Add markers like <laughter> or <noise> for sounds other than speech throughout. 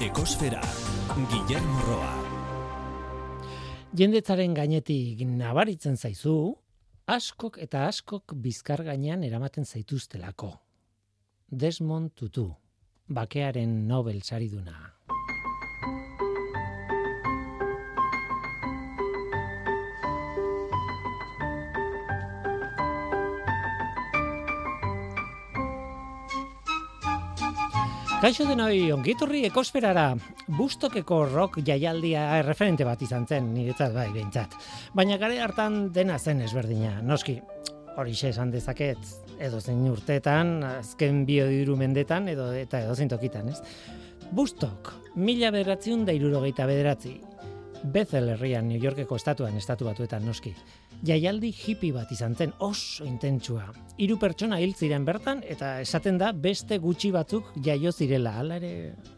Ekosfera, Guillermo Roa. Jendetzaren gainetik nabaritzen zaizu, askok eta askok bizkar gainean eramaten zaituztelako. Desmond Tutu, bakearen Nobel sariduna. Kaixo denoi, ongiturri ekosferara, bustokeko rock jaialdia referente bat izan zen, niretzat bai, behintzat. Baina gare hartan dena zen ezberdina, noski, hori esan dezaket, edo zein urteetan, azken biodiru mendetan, edo, eta edo zein tokitan, ez? Bustok, mila bederatziun da irurogeita bederatzi, Bethel herrian New Yorkeko estatuan estatu batuetan noski. Jaialdi hippie bat izan zen oso intentsua. Hiru pertsona hil ziren bertan eta esaten da beste gutxi batzuk jaio zirela. Hala ere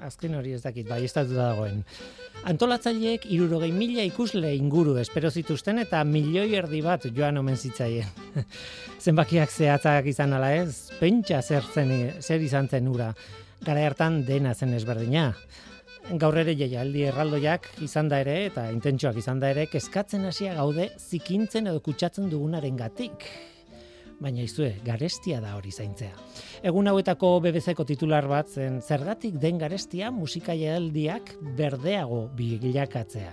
azken hori ez dakit bai estatu dagoen. Antolatzaileek 60 mila ikusle inguru espero zituzten eta milioi erdi bat joan omen zitzaien. <laughs> Zenbakiak zehatzak izan ala ez, pentsa zer, zen, zer izan zen ura. Gara hartan dena zen ezberdina gaur ere jaialdi erraldoiak izan da ere eta intentsuak izan da ere kezkatzen hasia gaude zikintzen edo kutsatzen dugunaren gatik. Baina izue, garestia da hori zaintzea. Egun hauetako BBC-ko titular bat zen zergatik den garestia musika jaialdiak berdeago bilakatzea.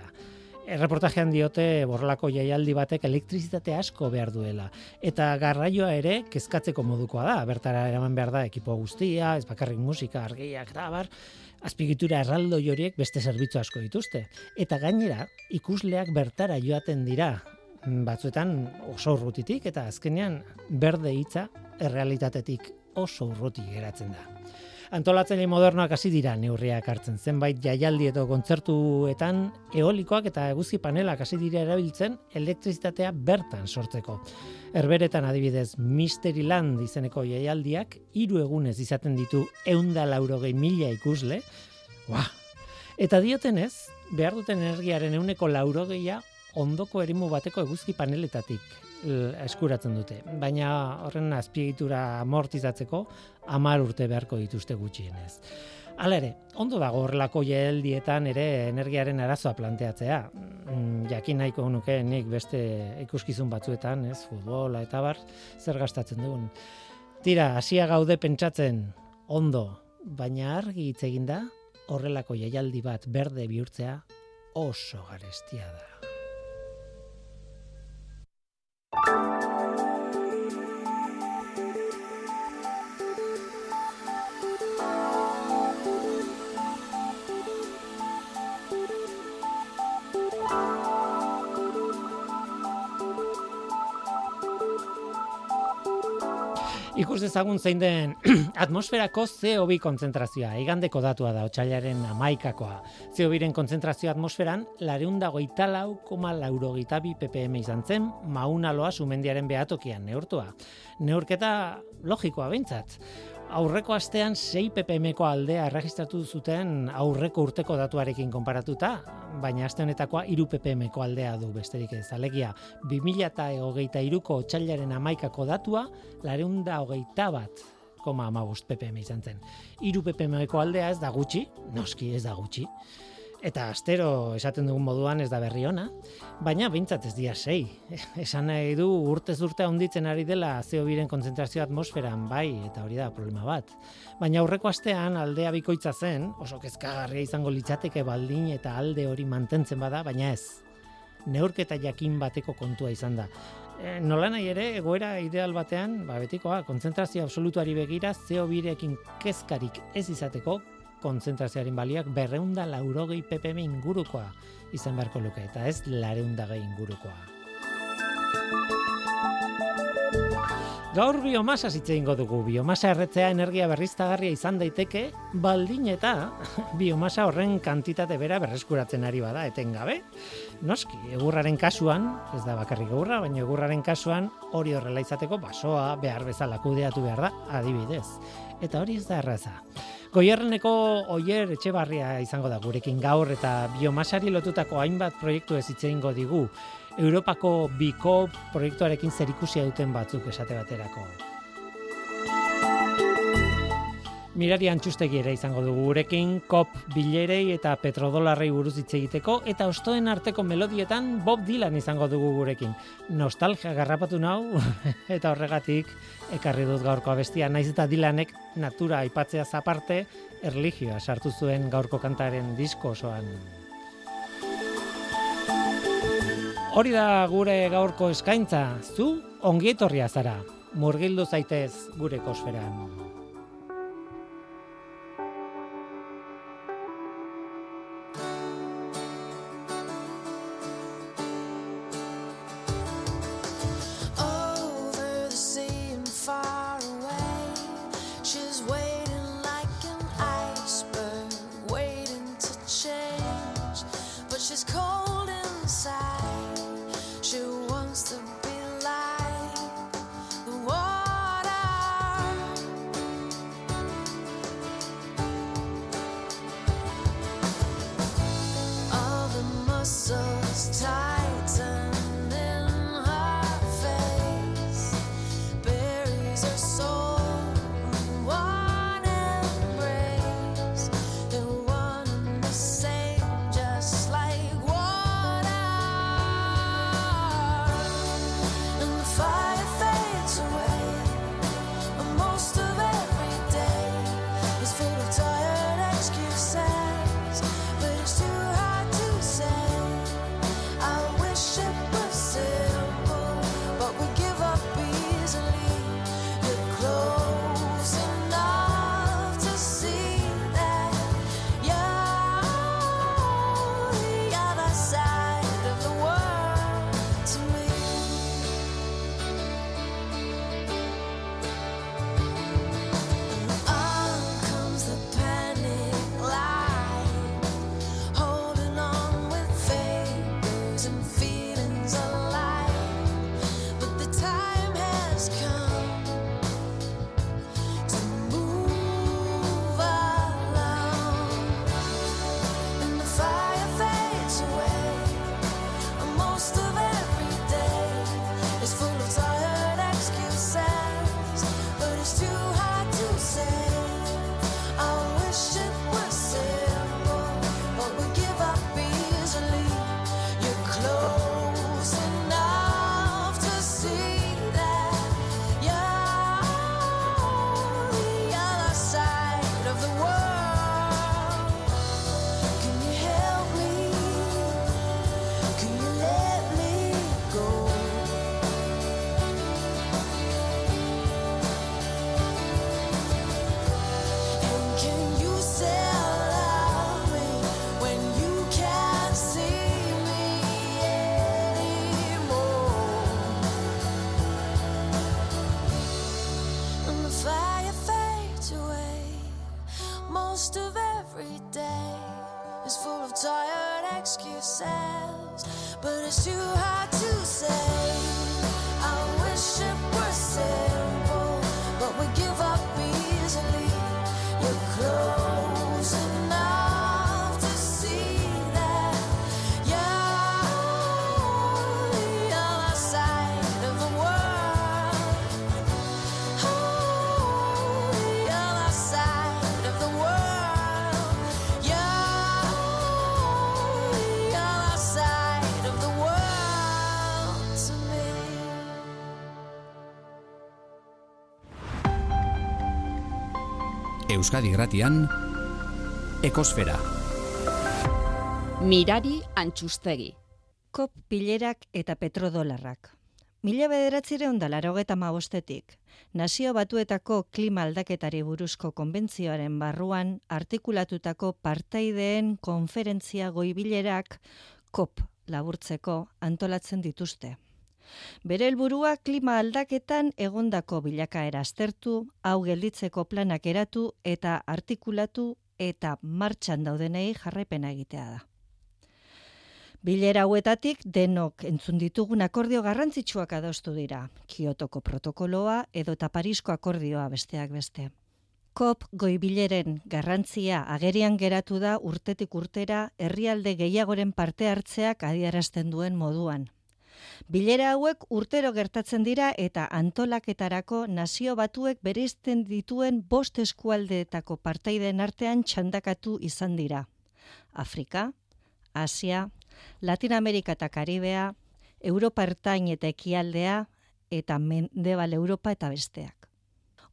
Erreportajean diote borlako jaialdi batek elektrizitate asko behar duela. Eta garraioa ere kezkatzeko modukoa da. Bertara eraman behar da ekipo guztia, ez bakarrik musika, argiak, bar azpigitura erraldo horiek beste zerbitzu asko dituzte. Eta gainera, ikusleak bertara joaten dira, batzuetan oso urrutitik, eta azkenean berde hitza errealitatetik oso urruti geratzen da. Antolatzaile modernoak hasi dira neurriak hartzen zenbait jaialdi edo kontzertuetan eolikoak eta eguzki panelak hasi dira erabiltzen elektrizitatea bertan sortzeko. Herberetan adibidez Mysteryland izeneko jaialdiak hiru egunez izaten ditu 180 mila ikusle. Ua. Eta diotenez, behar duten energiaren euneko laurogeia ondoko erimu bateko eguzki paneletatik eskuratzen dute. Baina horren azpiegitura amortizatzeko amar urte beharko dituzte gutxienez. Hala ere, ondo dago horrelako jeheldietan ere energiaren arazoa planteatzea. Mm, jakin nahiko nuke nik beste ikuskizun batzuetan, ez, futbola eta bar, zer gastatzen dugun. Tira, hasia gaude pentsatzen ondo, baina argi hitz da horrelako jaialdi bat berde bihurtzea oso garestia da. Thank you. Ikus dezagun zein den <clears throat> atmosferako CO2 kontzentrazioa, igandeko datua da, otxailaren amaikakoa. CO2 ren kontzentrazio atmosferan, lareunda goita lau, koma bi ppm izan zen, maunaloa sumendiaren behatokian neurtua. Neurketa logikoa bintzat aurreko astean 6 ppmko aldea erregistratu zuten aurreko urteko datuarekin konparatuta, baina aste honetakoa 3 ppmko aldea du besterik ez. Alegia, 2023ko otsailaren amaikako datua, lareunda hogeita bat, koma amabust ppm izan zen. 3 ppmko aldea ez da gutxi, noski ez da gutxi, Eta astero esaten dugun moduan ez da berri ona, baina beintzat ez dia sei. <laughs> Esan nahi du urtez urte handitzen ari dela CO2ren kontzentrazio atmosferan, bai, eta hori da problema bat. Baina aurreko astean aldea bikoitza zen, oso kezkagarria izango litzateke baldin eta alde hori mantentzen bada, baina ez. Neurketa jakin bateko kontua izan da. E, nola nahi ere, egoera ideal batean, ba, betikoa, kontzentrazio absolutuari begira, CO2rekin kezkarik ez izateko, konzentrazioaren baliak berreunda laurogei ppm ingurukoa izan beharko luke, eta ez lareunda ingurukoa. Gaur biomasa zitze ingo dugu, biomasa erretzea energia berriztagarria izan daiteke, baldin eta <laughs> biomasa horren kantitate bera berreskuratzen ari bada, etengabe. Noski, egurraren kasuan, ez da bakarrik egurra, baina egurraren kasuan hori horrela izateko basoa behar bezala kudeatu behar da, adibidez. Eta hori ez da erraza. Goierreneko oier etxebarria izango da gurekin gaur eta biomasari lotutako hainbat proiektu ez itzeingo digu. Europako biko proiektuarekin zerikusia duten batzuk esate baterako. Mirari antxustegi ere izango dugu gurekin, kop bilerei eta petrodolarrei buruz hitz egiteko, eta ostoen arteko melodietan Bob Dylan izango dugu gurekin. Nostalgia garrapatu nau, <laughs> eta horregatik ekarri dut gaurko abestia, naiz eta Dylanek natura aipatzea zaparte, erligioa sartu zuen gaurko kantaren disko osoan. Hori da gure gaurko eskaintza, zu ongietorria zara, murgildu zaitez gure kosferan. Euskadi Gratian Ekosfera. Mirari Antxustegi Kop pilerak eta petrodolarrak. Mila bederatzire ondalaro geta mabostetik, nazio batuetako klima aldaketari buruzko konbentzioaren barruan artikulatutako partaideen konferentzia goibilerak kop laburtzeko antolatzen dituzte. Bere helburua klima aldaketan egondako bilakaera aztertu, hau gelditzeko planak eratu eta artikulatu eta martxan daudenei jarraipena egitea da. Bilera hauetatik denok entzun ditugun akordio garrantzitsuak adostu dira, Kiotoko protokoloa edo Parisko akordioa besteak beste. Kop goibileren garrantzia agerian geratu da urtetik urtera herrialde gehiagoren parte hartzeak adierazten duen moduan Bilera hauek urtero gertatzen dira eta antolaketarako nazio batuek bereizten dituen bost eskualdeetako partaiden artean txandakatu izan dira. Afrika, Asia, Latin Amerika eta Karibea, Europa ertain eta ekialdea, eta Mendebal Europa eta besteak.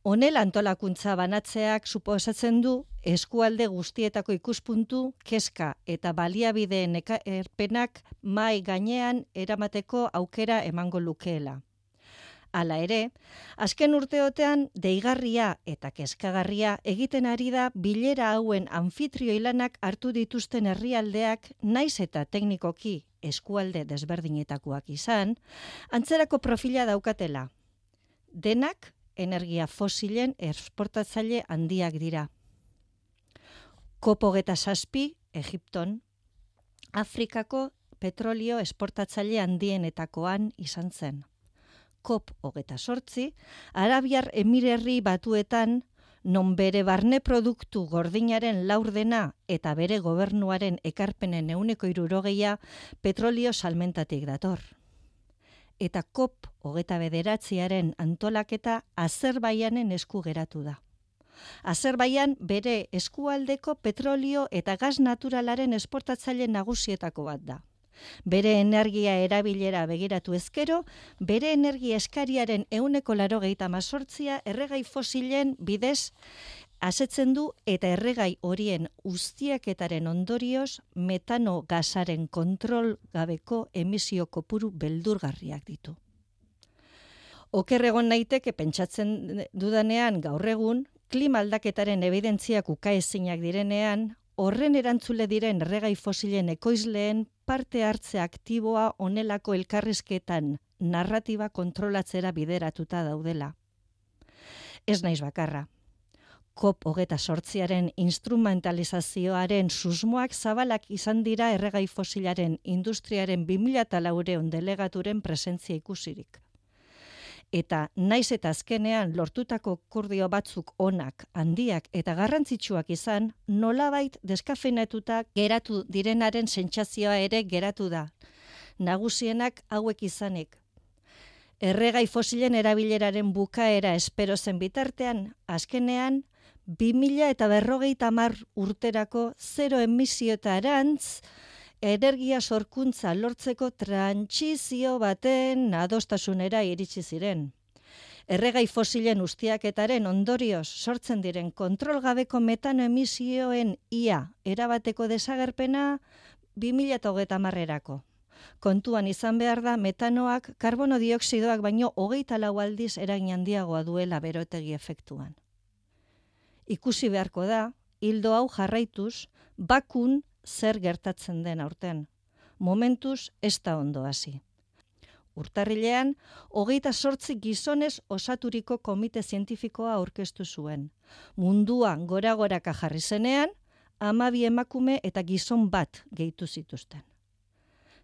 Honel antolakuntza banatzeak suposatzen du eskualde guztietako ikuspuntu, keska eta baliabideen erpenak mai gainean eramateko aukera emango lukeela. Hala ere, azken urteotean deigarria eta kezkagarria egiten ari da bilera hauen anfitrio ilanak hartu dituzten herrialdeak naiz eta teknikoki eskualde desberdinetakoak izan, antzerako profila daukatela. Denak energia fosilen esportatzaile handiak dira. Kopo geta saspi, Egipton, Afrikako petrolio esportatzaile handienetakoan izan zen. Kop hogeta sortzi, Arabiar emirerri batuetan, non bere barne produktu gordinaren laurdena eta bere gobernuaren ekarpenen euneko irurogeia petrolio salmentatik dator eta kop hogeta bederatziaren antolaketa Azerbaianen esku geratu da. Azerbaian bere eskualdeko petrolio eta gaz naturalaren esportatzaile nagusietako bat da. Bere energia erabilera begiratu ezkero, bere energia eskariaren euneko laro gehieta mazortzia erregai fosilen bidez asetzen du eta erregai horien ustiaketaren ondorioz metano gazaren kontrol gabeko emisio kopuru beldurgarriak ditu. Oker egon naiteke pentsatzen dudanean gaur egun, klima aldaketaren evidentziak ukaezinak direnean, horren erantzule diren erregai fosilen ekoizleen parte hartze aktiboa onelako elkarrizketan narratiba kontrolatzera bideratuta daudela. Ez naiz bakarra, COP hogeta sortziaren instrumentalizazioaren susmoak zabalak izan dira erregai fosilaren industriaren 2000 laureun delegaturen presentzia ikusirik. Eta naiz eta azkenean lortutako kurdio batzuk onak, handiak eta garrantzitsuak izan, nolabait deskafeinatuta geratu direnaren sentsazioa ere geratu da. Nagusienak hauek izanik, Erregai fosilen erabileraren bukaera espero zen bitartean, azkenean, 2000 eta berrogeita mar urterako zero emisio eta arantz, energia sorkuntza lortzeko trantsizio baten adostasunera iritsi ziren. Erregai fosilen ustiaketaren ondorioz sortzen diren kontrolgabeko metano emisioen ia erabateko desagerpena 2030 marrerako. Kontuan izan behar da metanoak karbono dioksidoak baino hogeita lau aldiz eragin handiagoa duela berotegi efektuan ikusi beharko da, hildo hau jarraituz, bakun zer gertatzen den aurten. Momentuz ez da ondo hasi. Urtarrilean, hogeita sortzi gizonez osaturiko komite zientifikoa aurkeztu zuen. Munduan gora-goraka jarri zenean, amabi emakume eta gizon bat gehitu zituzten.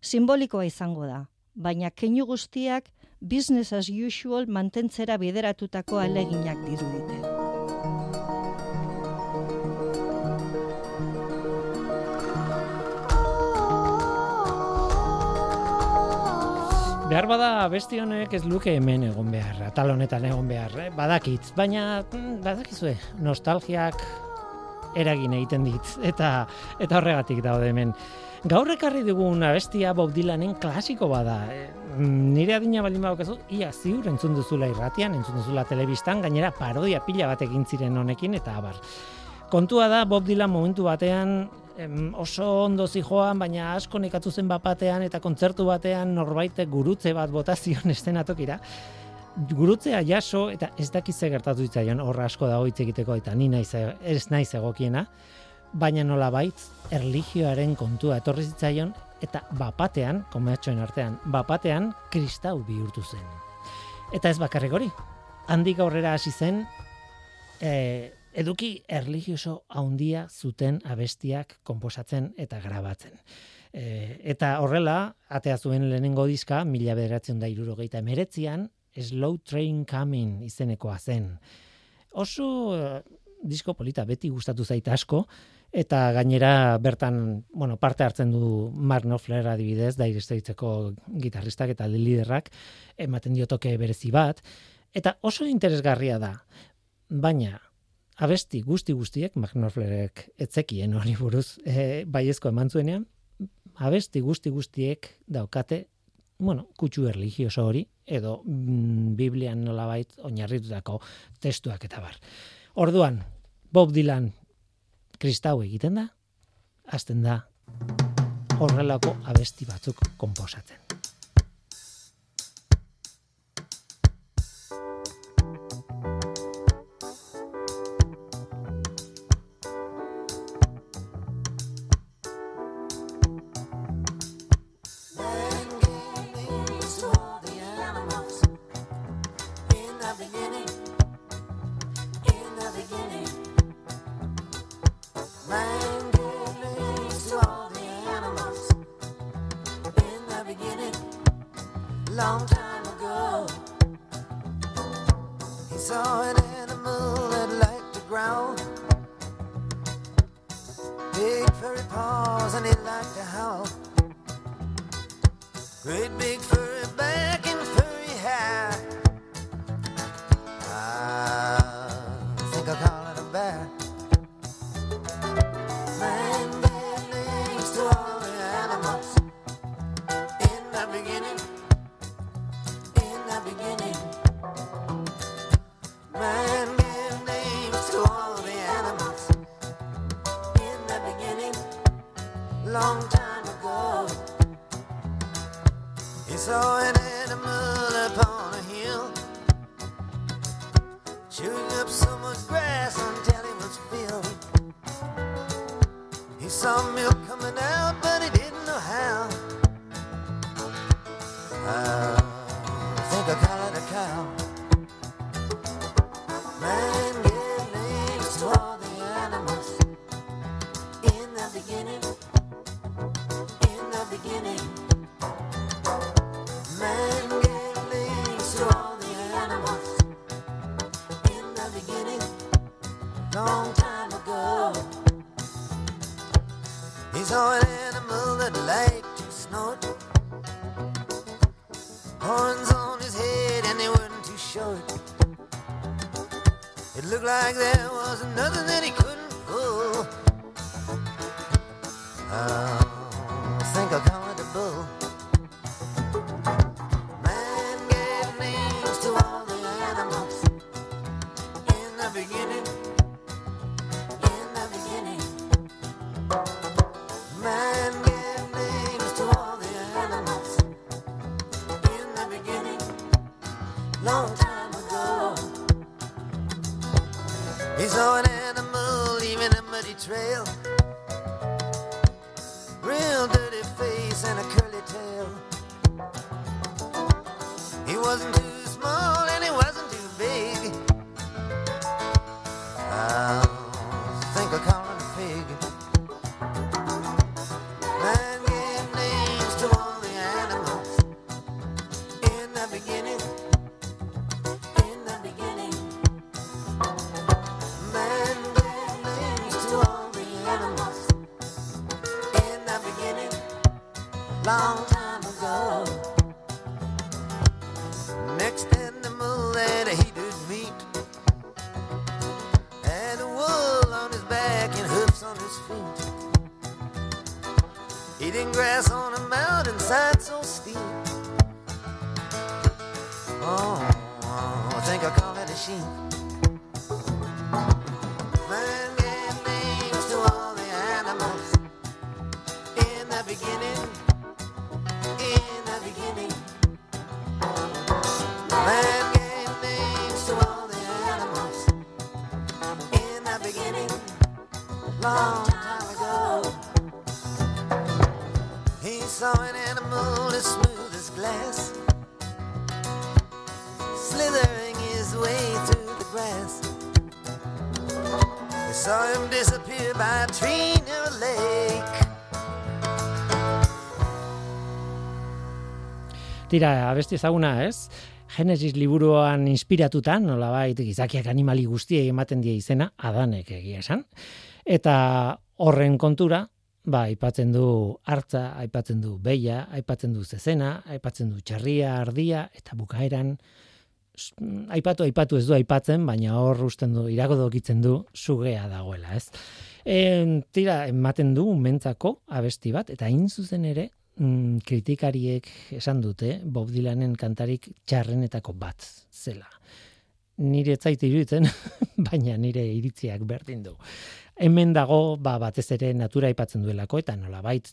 Simbolikoa izango da, baina keinu guztiak business as usual mantentzera bideratutako aleginak dirudite. Behar bada besti honek ez luke hemen egon behar, atal honetan egon behar, eh? badakit, baina mm, badakizue, nostalgiak eragin egiten dit, eta eta horregatik daude hemen. Gaur ekarri dugun abestia Bob Dylanen klasiko bada. E, nire adina baldin badokezu, ia ziur entzun duzula irratian, entzun duzula telebistan, gainera parodia pila bat egin ziren honekin, eta abar. Kontua da Bob Dylan momentu batean em, oso ondo zijoan, baina asko nekatu zen bapatean eta kontzertu batean norbait gurutze bat botazion <laughs> estenatokira. Gurutzea jaso eta ez dakize gertatu zitzaion horra asko dago hitz egiteko eta ni naiz ez naiz egokiena, baina nola bait erlijioaren kontua etorri zitzaion eta bapatean, komertxoen artean, bapatean kristau bihurtu zen. Eta ez bakarrik hori, handik aurrera hasi zen, e, eduki erligioso haundia zuten abestiak konposatzen eta grabatzen. E, eta horrela, atea zuen lehenengo diska, mila bederatzen da irurogeita emeretzian, Slow Train Coming izenekoa zen. Oso uh, disko polita beti gustatu zaita asko, eta gainera bertan, bueno, parte hartzen du Mark Knopfler adibidez, da iristeitzeko gitarristak eta liderrak, ematen dio toke berezi bat, eta oso interesgarria da, baina abesti guzti guztiek, Mark Knopflerek etzekien hori buruz, e, baiezko eman zuenean, abesti guzti guztiek daukate, bueno, kutsu erligioso hori, edo mm, Biblian nolabait oinarritutako testuak eta bar. Orduan, Bob Dylan kristau egiten da, hasten da horrelako abesti batzuk heart so steep. Oh, I think I call it a sheep. Konposatzen. Tira, abesti ezaguna, ez? Genesis liburuan inspiratutan, nolabait gizakiak animali guztiei ematen die izena, adanek egia esan. Eta horren kontura, ba, aipatzen du hartza, aipatzen du beia, aipatzen du zezena, aipatzen du txarria, ardia, eta bukaeran, aipatu, aipatu ez du aipatzen, baina hor usten du, irago dokitzen du, sugea dagoela, ez? E, tira, ematen du mentzako abesti bat, eta hain zuzen ere, mm, kritikariek esan dute, Bob Dylanen kantarik txarrenetako bat zela. Nire etzait iruditzen, <laughs> baina nire iritziak berdin du hemen dago ba, batez ere natura aipatzen duelako eta nola bait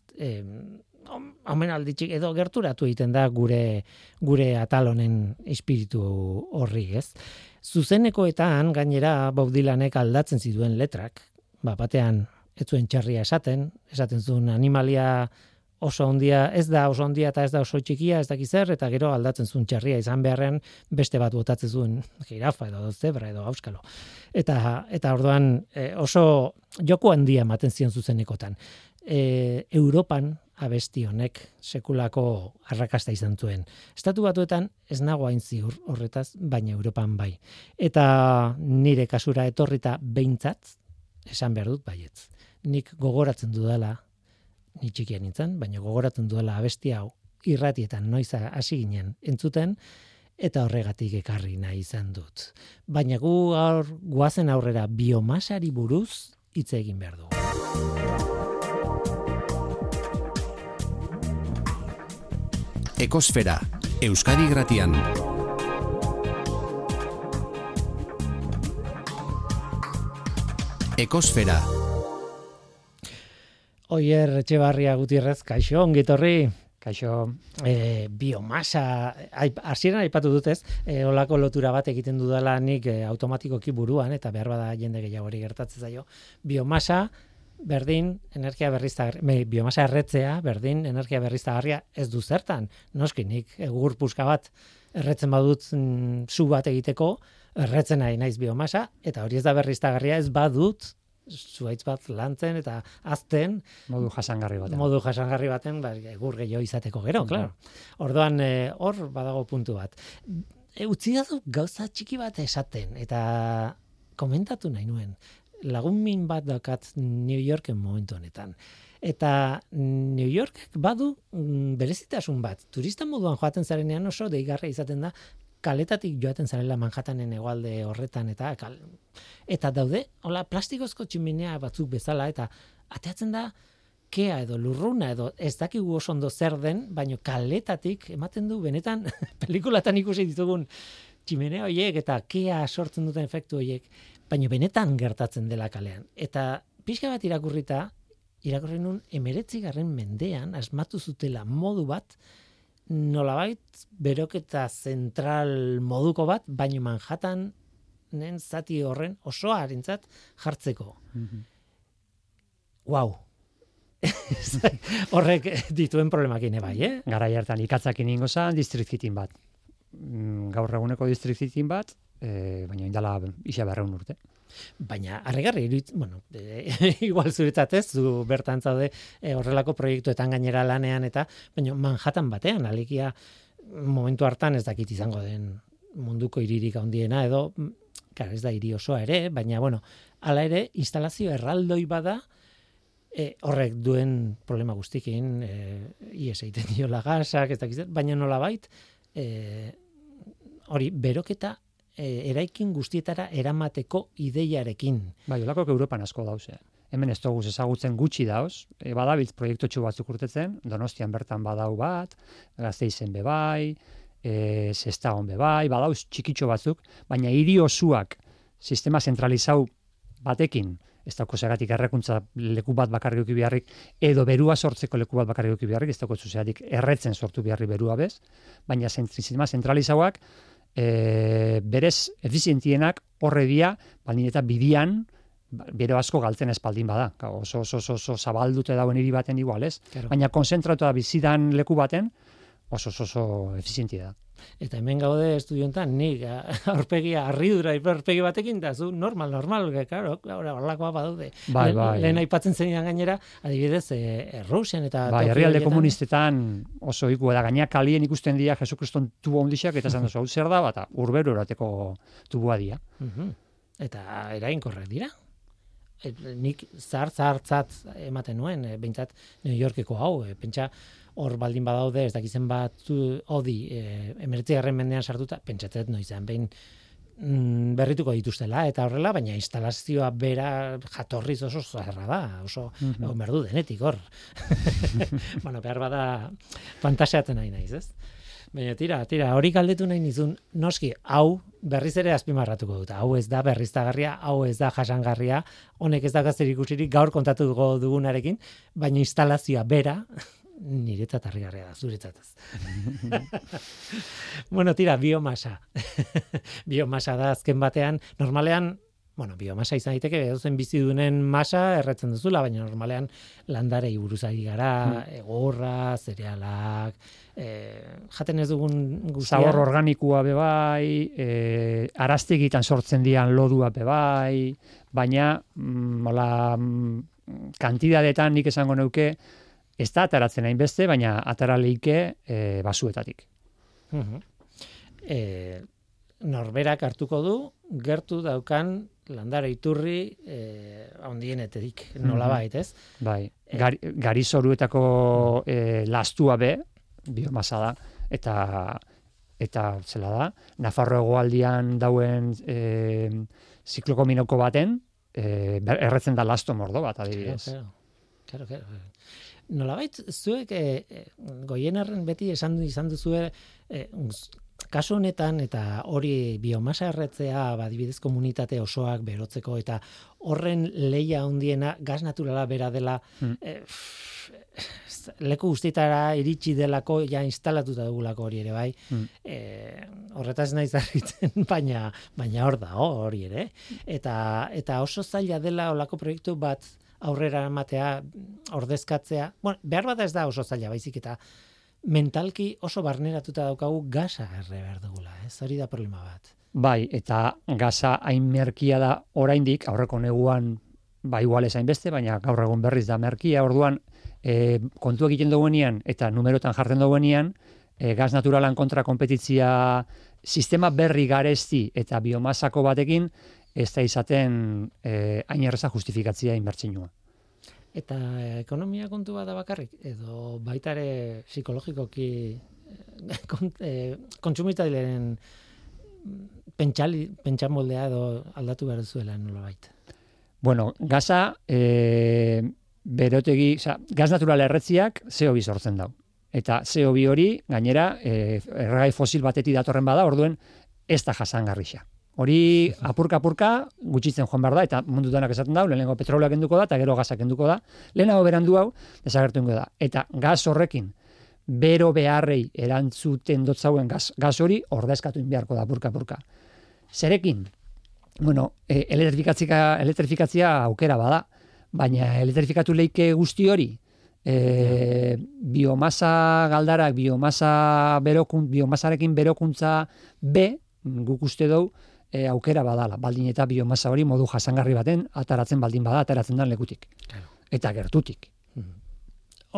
eh, omen alditxik edo gerturatu egiten da gure gure atal honen espiritu horri, ez? Zuzenekoetan gainera Bob Dylanek aldatzen zituen letrak, ba batean ez zuen txarria esaten, esaten zuen animalia oso ondia, ez da oso ondia eta ez da oso txikia, ez dakiz zer, eta gero aldatzen zuen txarria izan beharrean beste bat botatzen zuen jirafa edo zebra edo auskalo. Eta, eta orduan e, oso joko handia ematen zion zuzenekotan. E, Europan abesti honek sekulako arrakasta izan zuen. Estatu batuetan ez nago hain ziur horretaz, baina Europan bai. Eta nire kasura etorrita behintzat, esan behar dut baietz. Nik gogoratzen dudala ni txikia nintzen, baina gogoratzen duela abesti hau irratietan noiz hasi ginen entzuten eta horregatik ekarri nahi izan dut. Baina gu aur, guazen aurrera biomasari buruz hitz egin behar du. Ekosfera, Euskadi Gratian. Ekosfera, Oier Etxebarria Gutierrez, kaixo, ongitorri. Kaixo. E, biomasa, hasieran aipatu dut ez, e, olako lotura bat egiten dudala nik e, automatikoki buruan, eta behar bada jende gehiago hori gertatzen zaio. Biomasa, berdin, energia berriztagarria, biomasa erretzea, berdin, energia berriztagarria ez du zertan. Noski, nik egur puska bat erretzen badut mm, zu bat egiteko, erretzen nahi naiz biomasa, eta hori ez da berriztagarria ez badut zuaitz bat lantzen eta azten modu jasangarri baten. Modu jasangarri baten, ba egur gehiago izateko gero, claro. Orduan eh, hor badago puntu bat. E, utzi da gauza txiki bat esaten eta komentatu nahi nuen. Lagun min bat dakat New Yorken momentu honetan. Eta New York badu mm, berezitasun bat. Turista moduan joaten zarenean oso deigarra izaten da kaletatik joaten zarela Manhattanen egualde horretan eta kal... eta daude hola plastikozko tximenea batzuk bezala eta ateatzen da kea edo lurruna edo ez dakigu oso ondo zer den baino kaletatik ematen du benetan <laughs> pelikulatan ikusi ditugun tximenea hoiek eta kea sortzen duten efektu hoiek baino benetan gertatzen dela kalean eta pixka bat irakurrita irakurri nun 19. mendean asmatu zutela modu bat nolabait beroketa zentral moduko bat, baino Manhattan nen zati horren osoa harintzat jartzeko. Mm Wow. <laughs> Horrek dituen problemakin bai, eh? Gara hartan ikatzakin ingo zan, distrizitin bat. Mm, gaur eguneko distrizitin bat, e, baina indala isa berreun urte. Baina, arregarri, bueno, e, <laughs> igual zuretzat ez, zu bertan zaude e, horrelako proiektuetan gainera lanean eta, baina Manhattan batean, alikia momentu hartan ez dakit izango den munduko iririk handiena edo, kar ez da hiri osoa ere, baina, bueno, hala ere, instalazio erraldoi bada, e, horrek duen problema guztikin, e, ies egiten dio lagasak, ez dakit, baina nola bait, e, hori, beroketa e, eraikin guztietara eramateko ideiarekin. Bai, olako Europan asko dauze. Hemen ez dugu ezagutzen gutxi dauz, e, badabiltz proiektotxu batzuk urtetzen, donostian bertan badau bat, gazteizen bebai, e, zestagon bebai, badauz txikitxo batzuk, baina hiri osuak sistema zentralizau batekin, ez dauko segatik errekuntza leku bat bakarrik biharrik, edo berua sortzeko leku bat bakarrik biharrik, ez dauko zuzeatik erretzen sortu biharri berua bez, baina sistema zentralizauak, e, berez efizientienak horre dia, baldin eta bidian, ba, bero asko galtzen espaldin bada. oso, oso, oso, oso zabaldute dauen hiri baten igual, ez? Baina konzentratu da bizidan leku baten, oso, oso, efizientia da. Eta hemen gaude estudiontan, nik <laughs> aurpegia arridura aurpegi batekin, da zu normal, normal, claro, ahora horlakoa badaude. Bai, bai. Lehen aipatzen zenidan gainera, adibidez, e, eta... Bai, herrialde komunistetan oso iku da, gaina kalien ikusten dira Jesukriston tubo ondixak, eta zan hau zer da, eta urberu erateko tubua dira. Eta erain korrek dira. e, nik zahar zahartzat ematen nuen, e, behintzat New Yorkeko hau, e, pentsa hor baldin badaude, ez dakizen bat hodi, e, emeritzi mendean sartuta, pentsatet noizan, behin mm, berrituko dituztela eta horrela, baina instalazioa bera jatorriz oso zaharra da, oso mm -hmm. merdu denetik hor. <laughs> bueno, behar bada fantasiatzen nahi naiz, ez? Baina tira, tira, hori galdetu nahi nizun, noski, hau berriz ere azpimarratuko dut. Hau ez da berriztagarria, hau ez da jasangarria, honek ez da gazter ikusirik gaur kontatuko dugunarekin, baina instalazioa bera, niretzat harrigarria da, zuretzat <laughs> bueno, tira, biomasa. <laughs> biomasa da azken batean, normalean, bueno, biomasa izan daiteke edozen bizi dunen masa erretzen duzula, baina normalean landare buruz gara, hmm. egorra, zerealak, e, jaten ez dugun guztia. Zabor organikoa bebai, e, araztegitan sortzen dian lodua bebai, baina, mm, hola, mm, kantidadetan nik esango neuke, ez da ataratzen hainbeste, baina atara leike e, basuetatik. e, norberak hartuko du, gertu daukan landare iturri e, ondienetetik, nola bait, ez? Bai, e, gari, gari e, lastua be, biomasa da, eta eta zela da, Nafarro egoaldian dauen e, zikloko minoko baten, e, erretzen da lasto mordo bat, adibidez. Claro, claro. claro nolabait zuek e, goienarren beti esan izan duzue e, kasu honetan eta hori biomasa erretzea badibidez komunitate osoak berotzeko eta horren leia handiena gas naturala bera dela hmm. leku guztietara iritsi delako ja instalatuta dugulako hori ere bai hmm. e, horretaz naiz arritzen <laughs> baina baina hor da hori ere eta eta oso zaila dela olako proiektu bat aurrera ematea, ordezkatzea, bueno, behar bada ez da oso zaila baizik eta mentalki oso barneratuta daukagu gasa erre behar dugula, ez hori da problema bat. Bai, eta gaza hain merkia da oraindik aurreko neguan ba igual esain beste, baina gaur egun berriz da merkia, orduan e, kontu egiten duguenean eta numerotan jartzen duguenean, e, gas naturalan kontra kompetitzia sistema berri garesti eta biomasako batekin ez da izaten eh, hain erreza justifikatzia inbertsinua. Eta ekonomia kontu da bakarrik, edo baitare psikologikoki eh, <laughs> kont, eh, kontsumitailearen pentsali, pentsamoldea edo aldatu behar zuela nola baita. Bueno, gaza, e, berotegi, oza, gaz natural erretziak CO2 sortzen dau. Eta CO2 hori, gainera, e, erragai fosil batetik datorren bada, orduen, ez da jasangarrixa. Hori apurka apurka gutxitzen joan behar da, eta mundu denak esaten da, lehenengo petroleak enduko da, eta gero gazak enduko da, lehenago berandu hau, desagertu da. Eta gaz horrekin, bero beharrei erantzuten dotzauen gaz, gaz hori, ordezkatu inbiarko da, apurka apurka. Zerekin, bueno, e, elektrifikatzia, elektrifikatzia aukera bada, baina elektrifikatu leike guzti hori, e, biomasa galdarak, biomasa berokun, biomasarekin berokuntza B, guk uste dugu, e, aukera badala, baldin eta biomasa hori modu jasangarri baten ataratzen baldin bada ataratzen den lekutik. Claro. Eta gertutik. Mm-hmm.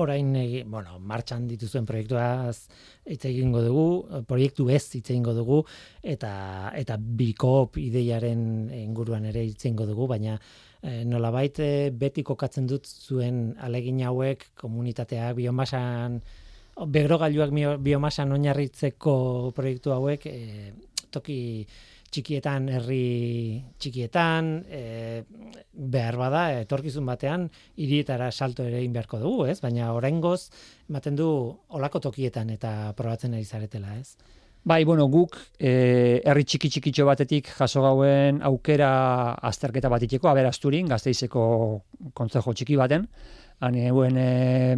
Orain, bueno, martxan dituzuen proiektuaz hitz egingo dugu, proiektu ez hitz egingo dugu, eta, eta bikop ideiaren inguruan ere hitz egingo dugu, baina e, nolabait e, beti kokatzen dut zuen alegin hauek komunitatea biomasan, begrogailuak biomasan oinarritzeko proiektu hauek e, toki txikietan, herri txikietan, e, behar bada, etorkizun batean, hirietara salto ere beharko dugu, ez? Baina oraingoz ematen du olako tokietan eta probatzen ari zaretela, ez? Bai, bueno, guk e, herri txiki txikitxo batetik jaso gauen aukera azterketa bat itxeko, aberazturin, gazteizeko kontzejo txiki baten, hane e,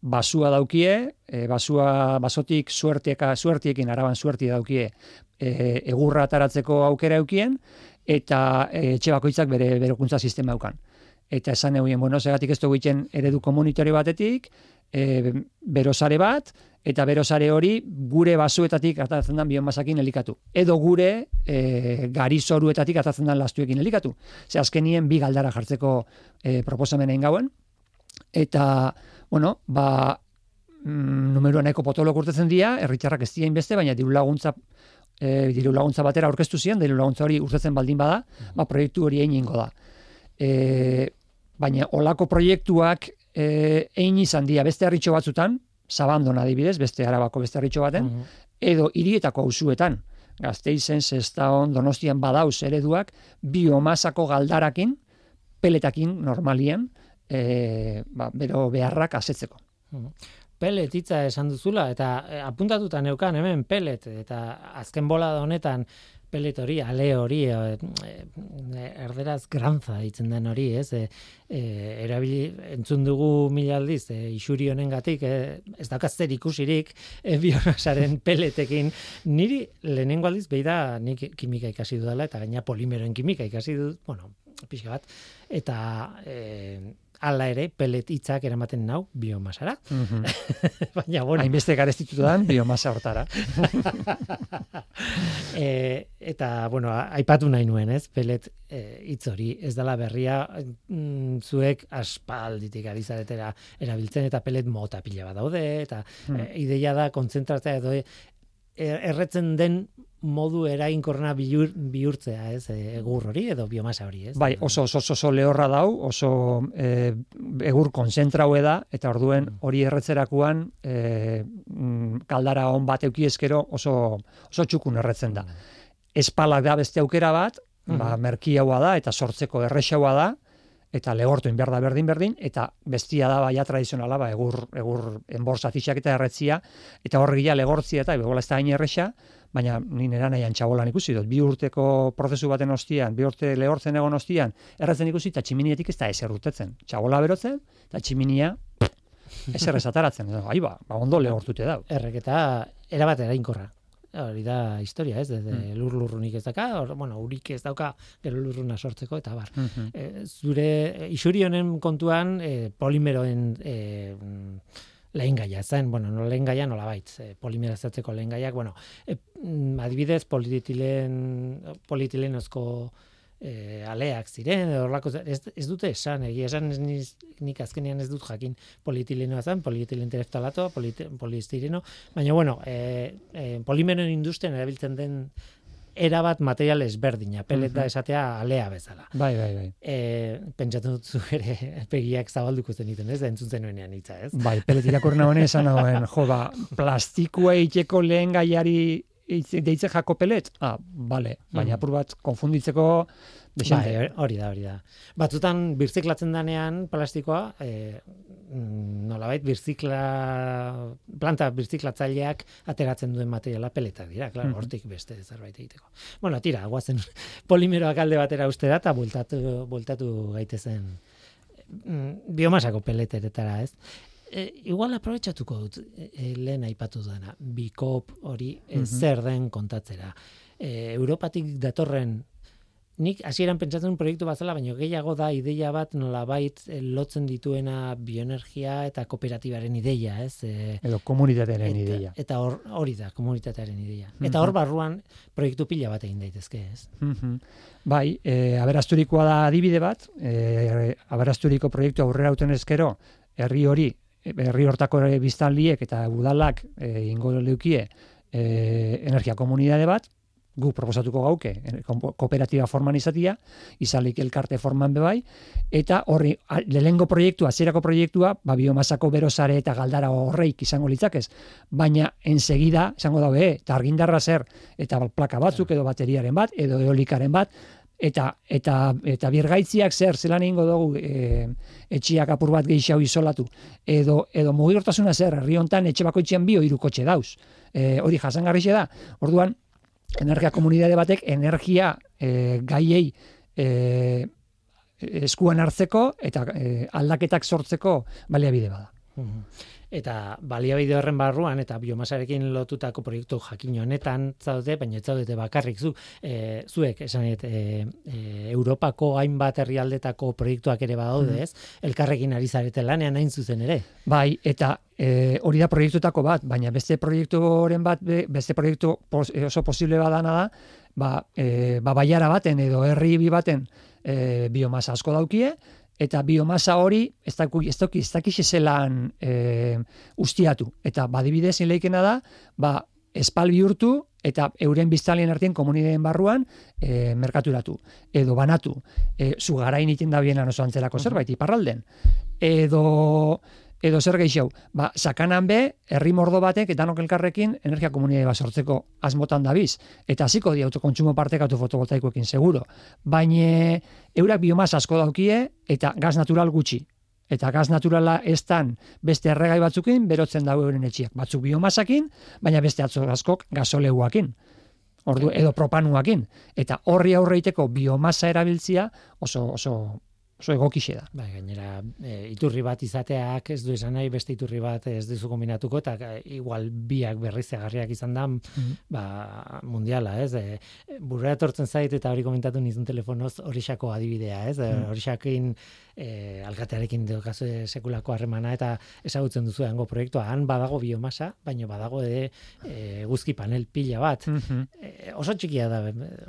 basua daukie, e, basua basotik suertieka suertiekin araban suerti daukie e, egurra ataratzeko aukera eukien eta e, etxe bakoitzak bere berokuntza sistema eukan. Eta esan egin, bueno, segatik ez dugu eredu komunitore batetik, e, berosare bat, eta berosare hori gure basuetatik atatzen den biomasakin elikatu. Edo gure e, gari zoruetatik atatzen den lastuekin elikatu. Ze azkenien bi galdara jartzeko e, proposamena gauen. Eta, bueno, ba, mm, numeroa nahiko potolo kurtetzen dira, erritxarrak ez dien beste, baina diru laguntza, e, diru laguntza batera aurkeztu zian, diru laguntza hori urtetzen baldin bada, ba, proiektu hori egin da. E, baina olako proiektuak e, egin izan dira beste harritxo batzutan, zabandon adibidez, beste arabako beste harritxo baten, Mhm. edo hirietako auzuetan Gazteizen, Sestaon, Donostian badauz ereduak, biomasako galdarakin, peletakin normalien, e, ba, bero beharrak asetzeko. Pelet hitza esan duzula, eta eh, apuntatuta neukan hemen pelet, eta azken bola honetan pelet hori, ale hori, e, e, erderaz granza ditzen den hori, ez? E, e, erabili, entzun dugu mila aldiz, e, isuri honengatik, e, ez dakazter ikusirik, e, biomasaren <laughs> peletekin, niri lehenengo aldiz, behi da, nik kimika ikasi dudala, eta gaina polimeroen kimika ikasi dut, bueno, pixka bat, eta e, ala ere, pelet hitzak eramaten nau biomasara. <laughs> Baina, bueno, Hainbeste garestitudan biomasa hortara. <laughs> e, eta, bueno, aipatu nahi nuen, ez, pelet e, hitz hori, ez dela berria, mm, zuek aspalditik ari zaretera erabiltzen, eta pelet mota pila bat daude, eta Hmm. e, ideia da kontzentratzea edo e, erretzen den modu eraginkorrena bihur, bihurtzea, ez, e, egur hori edo biomasa hori, ez? Bai, oso oso oso, oso lehorra dau, oso e, egur konzentraue da, eta orduen Mm. hori erretzerakuan e, mm, kaldara on bat euki eskero oso, oso txukun erretzen da. Espalak da beste aukera bat, ba, merkiaua da, eta sortzeko erresaua da, eta lehortu behar da berdin-berdin, eta bestia da baia tradizionala, ba, egur, egur enborsa fixak eta erretzia, eta hor gila legortzia eta begola ez da hain erresa, baina ni nera nahian txabolan ikusi dut, bi urteko prozesu baten ostian, bi urte lehortzen egon ostian, erretzen ikusi, eta tximinietik ez da ezer urtetzen. Txabola berotzen, eta tximinia ezer ez ataratzen. Ai ba, ba ondo lehortute dau. erreketa erabat erainkorra. Hori da historia, ez? De, Mm. lur lurrunik ez daka, or, bueno, urik ez dauka gero lurruna sortzeko eta bar. Mhm. E, zure e, isuri honen kontuan e, polimeroen e, lehen gaia zen, bueno, no lehen gaia nola baitz, e, polimerizatzeko lehen gaiak, bueno, e, adibidez politilen, politilenozko e, aleak ziren, horlako, ez, ez dute esan, egia esan ez niz, nik azkenean ez dut jakin polietilenoa zen, polietilen tereftalato, polite, polistireno, baina bueno, e, e, polimeroen industrian erabiltzen den erabat material ezberdina, pelet da Mhm. esatea alea bezala. Bai, bai, bai. E, pentsatu dut zu ere <laughs> pegiak zabalduko zeniten, ez da entzun zenuenean hitza, ez? Bai, pelet irakurri nagoen esan jo, ba, plastikua itxeko lehen gaiari itz- deitze jako pelet? Ah, bale, baina Mhm. apur bat konfunditzeko desente. Bai, hori da, hori da. Batzutan birziklatzen danean plastikoa, e, nolabait birzikla, planta birziklatzaileak ateratzen duen materiala peletak dira, claro, Mhm. hortik beste zerbait egiteko. Bueno, tira, guazen <laughs> polimeroak alde batera uste da, eta bultatu, bultatu gaitezen mm, biomasako peleteretara, ez? E, igual aprobetxatuko dut e, lehen aipatu dena, bikop hori e, Mhm. zer den kontatzera. E, Europatik datorren nik hasieran pentsatzen proiektu bazala, baina gehiago da ideia bat nolabait lotzen dituena bioenergia eta kooperatibaren ideia, ez? E, Edo komunitatearen eta, ideia. Eta hor, hori da, komunitatearen ideia. Mhm. Eta hor barruan proiektu pila bat egin daitezke, ez? Mhm. Bai, e, aberasturikoa da adibide bat, e, aberasturiko proiektu aurrera uten ezkero, herri hori, herri hortako ere biztanliek eta udalak e, ingo leukie e, energia komunidade bat, gu proposatuko gauke, ko- kooperatiba forman izatia, izalik elkarte forman bebai, eta horri, lehengo proiektua, hasierako proiektua, ba, biomasako berosare eta galdara horreik izango litzakez, baina ensegida, izango dabe, e, eta argindarra zer, eta plaka batzuk, edo bateriaren bat, edo eolikaren bat, eta eta eta birgaitziak zer zelan egingo dugu e, etxiak apur bat gehiago isolatu? Edo edo mugikortasuna zer herri hontan etxe bakoitzean bi hiru kotxe dauz. E, hori jasangarrixe da orduan energia komunitate batek energia e, gaiei e, eskuan hartzeko eta e, aldaketak sortzeko baliabide bada Mhm. Eta baliabide horren barruan eta biomasarekin lotutako proiektu jakin honetan zaude, baina ez zaudete bakarrik zu, e, zuek esanet e, e, Europako hainbat herrialdetako proiektuak ere badaude, Mhm. ez? Elkarrekin ari zarete lanean hain zuzen ere. Bai, eta e, hori da proiektutako bat, baina beste proiekturen bat, be- beste proiektu e, oso posible badana da, ba, e, ba baiara baten edo herri bi baten e, biomasa asko daukie, eta biomasa hori ez daku ez dauki ez dakixe zelan e, ustiatu eta badibidez leikena da ba espal bihurtu eta euren biztalien artean komunideen barruan e, merkaturatu. Edo banatu. E, zu garain iten da bienan oso antzelako zerbait, iparralden. Edo edo zer gehiago, ba, sakanan be, herri mordo batek, eta elkarrekin, energia komunidea bat sortzeko asmotan dabiz. Eta hasiko di autokontsumo partekatu fotovoltaikoekin, seguro. Baina, eurak biomasa asko daukie, eta gaz natural gutxi. Eta gaz naturala ez beste erregai batzukin, berotzen dago euren etxiak. Batzuk biomasakin, baina beste atzo askok gasoleuakin. Ordu, edo propanuakin. Eta horri aurreiteko biomasa erabiltzia oso, oso oso egokixe da. Bai, gainera, e, iturri bat izateak ez du esan nahi beste iturri bat ez duzu kombinatuko eta e, igual biak berrizegarriak izan da, mm ba, mundiala, ez? E, burra etortzen zait eta hori komentatu nizun telefonoz horixako adibidea, ez? Mm Horixakin e, alkatearekin kasu sekulako harremana eta ezagutzen duzu hango proiektua han badago biomasa, baina badago ere e, guzki panel pila bat. Mm oso txikia da.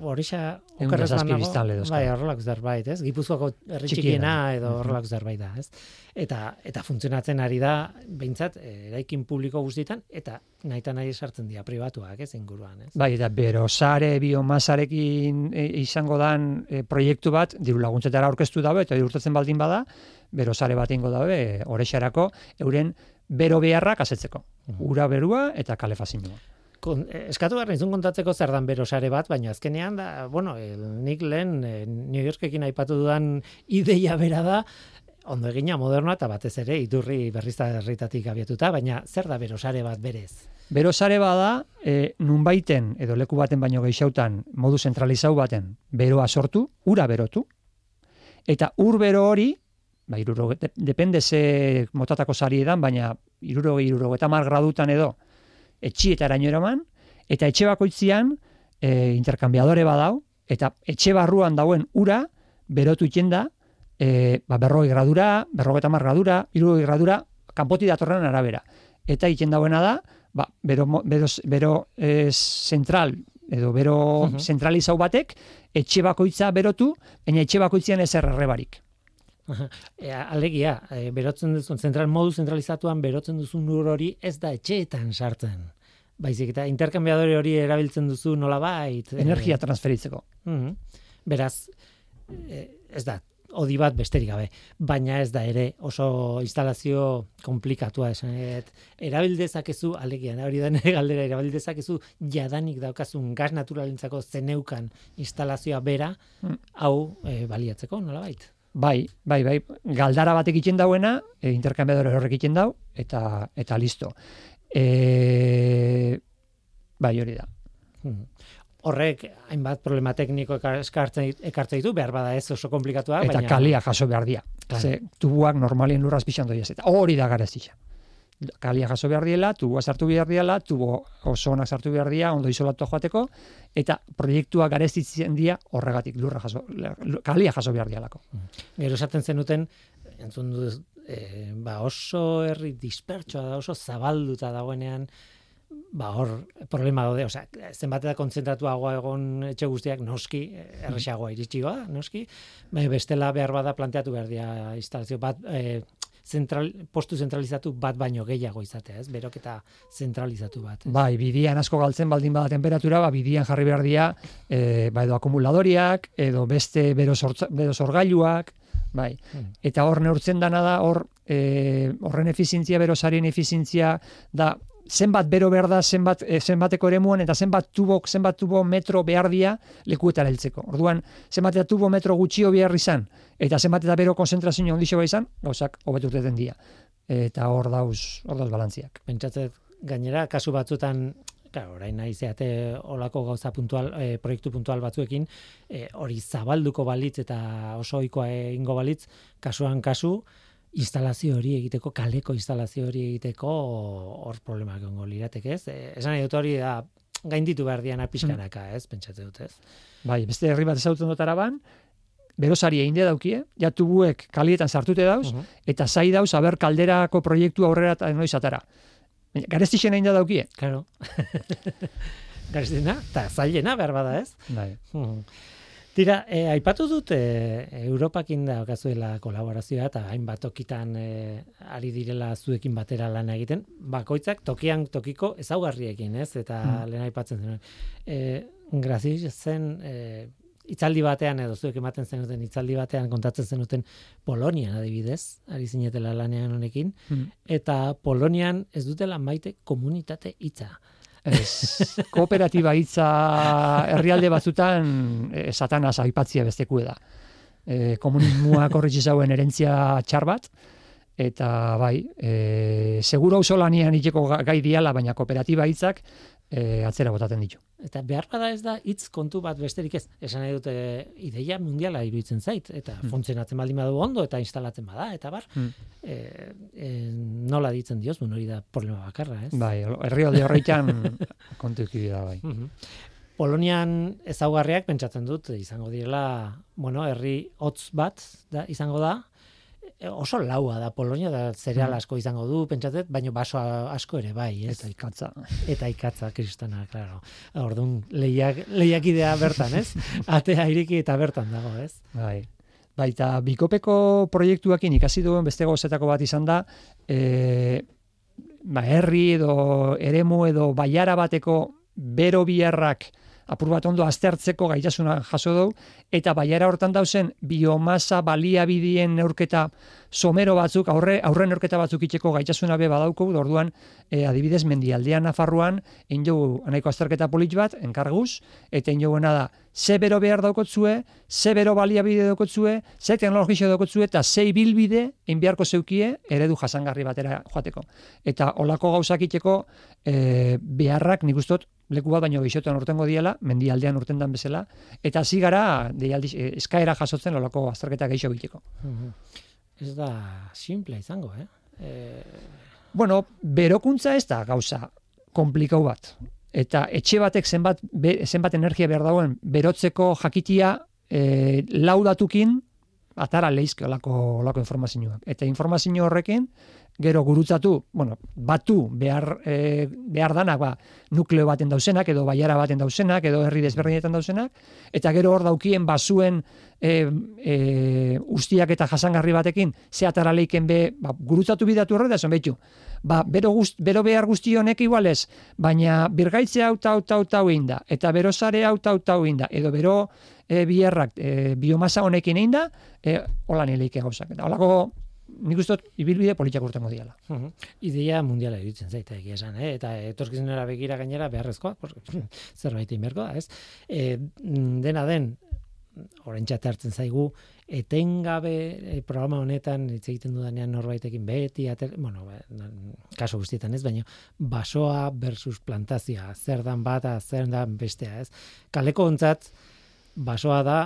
Horixa okerrez banago. Bai, horrelako zerbait, ez? Gipuzkoako herri txikiena edo horrelako zerbait da, ez? Eta eta funtzionatzen ari da beintzat eraikin publiko guztietan eta naita nahi sartzen dira pribatuak, ez inguruan, ez? Bai, eta berosare biomasarekin e, izango dan e, proiektu bat diru laguntzetara aurkeztu dabe eta urtetzen baldin bada, berosare bat ingo dabe orexarako euren bero beharrak asetzeko. Ura berua eta kalefazioa. Kon, eh, eskatu behar nizun kontatzeko zer dan berosare bat, baina azkenean da, bueno, el, nik lehen eh, New Yorkekin aipatu dudan ideia bera da, ondo egina modernoa eta batez ere iturri berrizta herritatik abiatuta, baina zer da berosare bat berez? Berosare bada, e, nunbaiten edo leku baten baino gehixautan modu zentralizau baten beroa sortu, ura berotu, eta ur bero hori, ba, iruro, depende ze motatako sari edan, baina iruro, iruro, eta mar gradutan edo, etxi eta eraman, eta etxe bakoitzian e, interkambiadore badau, eta etxe barruan dauen ura berotu itxenda, e, ba, berroi gradura, berroi eta mar gradura, iruroi gradura, kanpoti datorren arabera. Eta itxenda dauena da, ba, bero, bero, bero e, zentral, edo bero uh zentralizau batek, etxe bakoitza berotu, baina etxe bakoitzian ez errebarik. E, alegia, e, berotzen duzun, zentral modu zentralizatuan berotzen duzun nur hori ez da etxeetan sartzen. Baizik eta interkambiadore hori erabiltzen duzu nola bait. E, Energia transferitzeko. Uh Beraz, e, ez da, odi bat besterik gabe, baina ez da ere oso instalazio komplikatua esan. Et, erabildezakezu, alegia, hori da galdera, erabildezakezu jadanik daukazun gaz naturalintzako zeneukan instalazioa bera, mm. hau e, baliatzeko, nola bait? Bai, bai, bai, galdara batek egiten dauena, e, interkambiadore horrek egiten dau, eta, eta listo. E, bai, hori da. Horrek, hainbat problema tekniko ekartzen, ekartzen ditu, behar bada ez oso komplikatua. Eta baina... kalia jaso behar dia. Ze, tubuak normalien lurraz pixan doiaz. Eta hori da gara kalia jaso behar diela, tuboa sartu behar diela, tubo oso onak sartu behar dira, ondo isolatu joateko, eta proiektua garestitzen dira horregatik, lurra jaso, kalia jaso behar dialako. Mm. Gero esaten zenuten, entzun du, e, ba oso herri dispertsoa da, oso zabalduta dagoenean, ba hor problema daude, osea, zenbat da konzentratuagoa egon etxe guztiak noski erresagoa iritsi ba, noski, bai bestela behar bada planteatu behar dira instalazio bat, e, zentral, postu zentralizatu bat baino gehiago izatea, ez? Beroketa zentralizatu bat. Ez? Bai, bidian asko galtzen baldin bada temperatura, ba, bidian jarri behar dira, e, ba, edo akumuladoriak, edo beste bero, sorgailuak, bai. Hmm. Eta hor neurtzen dana da, hor, e, horren efizientzia, berosarien efizientzia, da, zenbat bero behar da zenbat, e, zenbateko eremuan eta zenbat tubok, zenbat tubo metro behar dia lekuetara heltzeko. Orduan, zenbat eta tubo metro gutxio behar izan eta zenbat eta bero konzentrazio ondixo bai izan, gauzak hobetuteten dia. Eta hor dauz, hor dauz balantziak. Pentsatzen gainera, kasu batzutan Claro, orain nahi zeate olako gauza puntual, e, proiektu puntual batzuekin, e, hori zabalduko balitz eta oso ohikoa egingo balitz, kasuan kasu, instalazio hori egiteko, kaleko instalazio hori egiteko hor problemak egongo lirateke, ez? E, esan nahi dut hori da gainditu behar dian apiskanaka, ez? Pentsatze dut, ez? Bai, beste herri bat ezautzen dut araban, berosari egin daukie, ja tubuek kalietan sartute dauz, eta zai dauz, aber kalderako proiektu aurrera eta noiz atara. Garestixen egin daukie. Claro. <laughs> Garestixena, eta zailena behar bada, ez? Bai. Tira, e, aipatu dut e, Europakin da okazuela kolaborazioa eta hainbat tokitan e, ari direla zuekin batera lan egiten, bakoitzak tokian tokiko ezaugarriekin, ez? Eta mm. lehen aipatzen zen. E, Graziz zen e, itzaldi batean edo zuek ematen zenuten itzaldi batean kontatzen zenuten Polonian adibidez, ari zinetela lanean honekin, mm. eta Polonian ez dutela maite komunitate hitza. Ez, kooperatiba hitza herrialde batzutan e, satanaz aipatzia besteku da. E, komunismoa korritzi zauen erentzia txar bat, eta bai, e, seguro oso lanian iteko gai diala, baina kooperatiba hitzak e, atzera botaten ditu. Eta behar bada ez da hitz kontu bat besterik ez. Esan nahi dute ideia mundiala iruditzen zait eta hmm. funtzionatzen baldin badu ondo eta instalatzen bada eta bar. Hmm. E, e, nola ditzen dioz, hori da problema bakarra, ez? Bai, herrialde horreitan <laughs> kontu da bai. Mhm. Polonian ezaugarriak pentsatzen dut izango direla, bueno, herri hotz bat da izango da, oso laua da. Polonia da cereal mm. asko izango du pentsatzen baina baso asko ere bai ez? Eta ikatza eta ikatza kristana claro. Ordun leiak leiak idea bertan ez? <laughs> Atea iriki eta bertan dago ez? Bai. Baita bikopeko proiektuekin ikasi duen beste gozetako bat izan da e, ba herri edo eremu edo baiara bateko bero biarrak apur bat ondo aztertzeko gaitasuna jaso dugu, eta baiara hortan dauzen biomasa baliabidien neurketa somero batzuk, aurre, aurre neurketa batzuk itxeko gaitasuna be badauko, orduan e, adibidez mendialdean Nafarroan, egin jogu anaiko azterketa polit bat, enkarguz, eta egin joguena da, ze bero behar daukotzue, ze bero baliabide daukotzue, ze teknologizio daukotzue, eta ze bilbide, egin beharko zeukie, eredu jasangarri batera joateko. Eta olako gauzak itxeko e, beharrak, nik ustot, leku bat baino geixotan urtengo diela, mendialdean urtendan bezala, eta hasi gara deialdi eh, eskaera jasotzen olako azterketa geixo egiteko. Mhm. Ez da simple izango, eh? E... Bueno, berokuntza ez da gauza komplikau bat. Eta etxe batek zenbat, zenbat energia behar dagoen berotzeko jakitia e, laudatukin atara leizke olako, olako informazioak. Eta informazio horrekin gero gurutzatu, bueno, batu behar, e, behar danak, ba, nukleo baten dauzenak, edo baiara baten dauzenak, edo herri desberdinetan dauzenak, eta gero hor daukien basuen e, e, ustiak eta jasangarri batekin, ze atara leiken be, ba, gurutzatu bidatu horre da, zon. Ba, bero, gust, bero behar guzti honek igualez, baina birgaitze hau tau tau tau inda, eta bero sare hau tau tau inda, edo bero e, bierrak e, biomasa honekin inda, e, hola nileike gauzak. Eta holako nik uste dut ibilbide politiak urtengo diala. Uh Idea mundiala iruditzen zaita egia esan, eh? eta etorkizunera begira gainera beharrezkoa, <laughs> zerbait inberko da, ez? E, dena den, orain hartzen zaigu, etengabe e, programa honetan hitz egiten dudanean norbaitekin beti ater, bueno, ba, kaso guztietan ez, baina basoa versus plantazioa, zer dan bata, zer dan bestea, ez? Kaleko ontzat, basoa da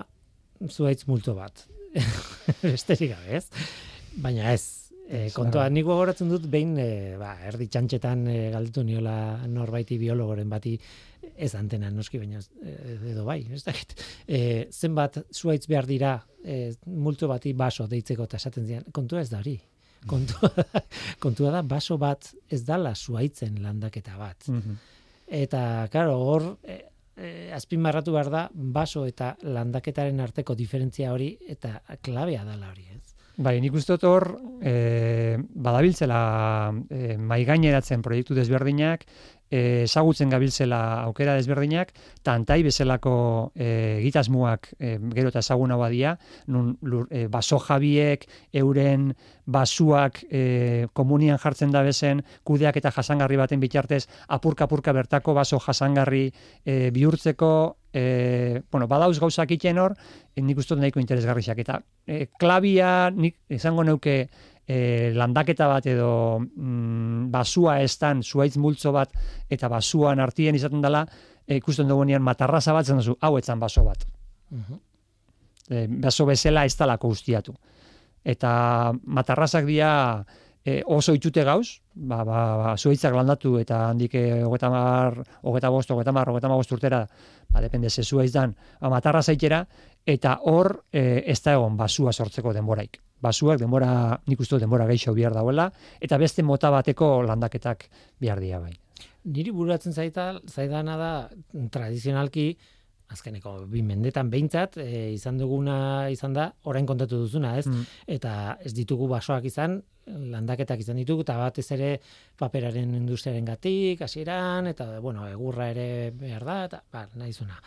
zuaitz multo bat. <laughs> Besterik gabe, ez? Baina ez, e, kontua, nik gogoratzen dut behin, e, ba, erdi txantxetan e, galdetu niola norbaiti biologoren bati ez antena noski, baina edo bai, ez dakit. E, zenbat zuaitz behar dira e, multo bati baso deitzeko eta esaten zian, kontua ez da hori. Kontua, <laughs> kontua da baso bat ez dala zuaitzen landaketa bat. Mhm. Eta, karo, hor, e, e, azpimarratu behar da baso eta landaketaren arteko diferentzia hori eta klabea dala hori, ez? Bai, nik uste hor, e, badabiltzela e, maigaineratzen proiektu desberdinak, e, ezagutzen gabiltzela aukera desberdinak, tantai bezalako e, gitasmuak e, gero eta ezaguna badia, nun e, baso jabiek, euren basuak e, komunian jartzen da bezen, kudeak eta jasangarri baten bitartez, apurka-apurka bertako baso jasangarri e, bihurtzeko, e, bueno, badauz gauzak iten hor, e, nik uste nahiko interesgarriak. Eta e, klabia, nik izango neuke, e, landaketa bat edo mm, basua estan zuaitz multzo bat eta basuan artien izaten dela e, ikusten dugu nian matarraza bat zen duzu, hau etzan baso bat. Uh baso bezala ez talako ustiatu. Eta matarrazak dira e, oso itute gauz, ba, ba, ba, zuaitzak landatu eta handik hogeta mar, hogeta bost, hogeta mar, hogeta mar urtera, ba, depende ze zuaiz dan, ba, matarra zaitera, eta hor e, ez da egon basua sortzeko denboraik basuak denbora, nik uste denbora geixo bihar dauela, eta beste mota bateko landaketak bihar dia bai. Niri buratzen zaita, zaidana da, tradizionalki, azkeneko bi mendetan behintzat e, izan duguna izan da orain kontatu duzuna, ez? Mm. Eta ez ditugu basoak izan, landaketak izan ditugu eta batez ere paperaren industriaren gatik, hasieran eta bueno, egurra ere behar da eta ba, nahizuna.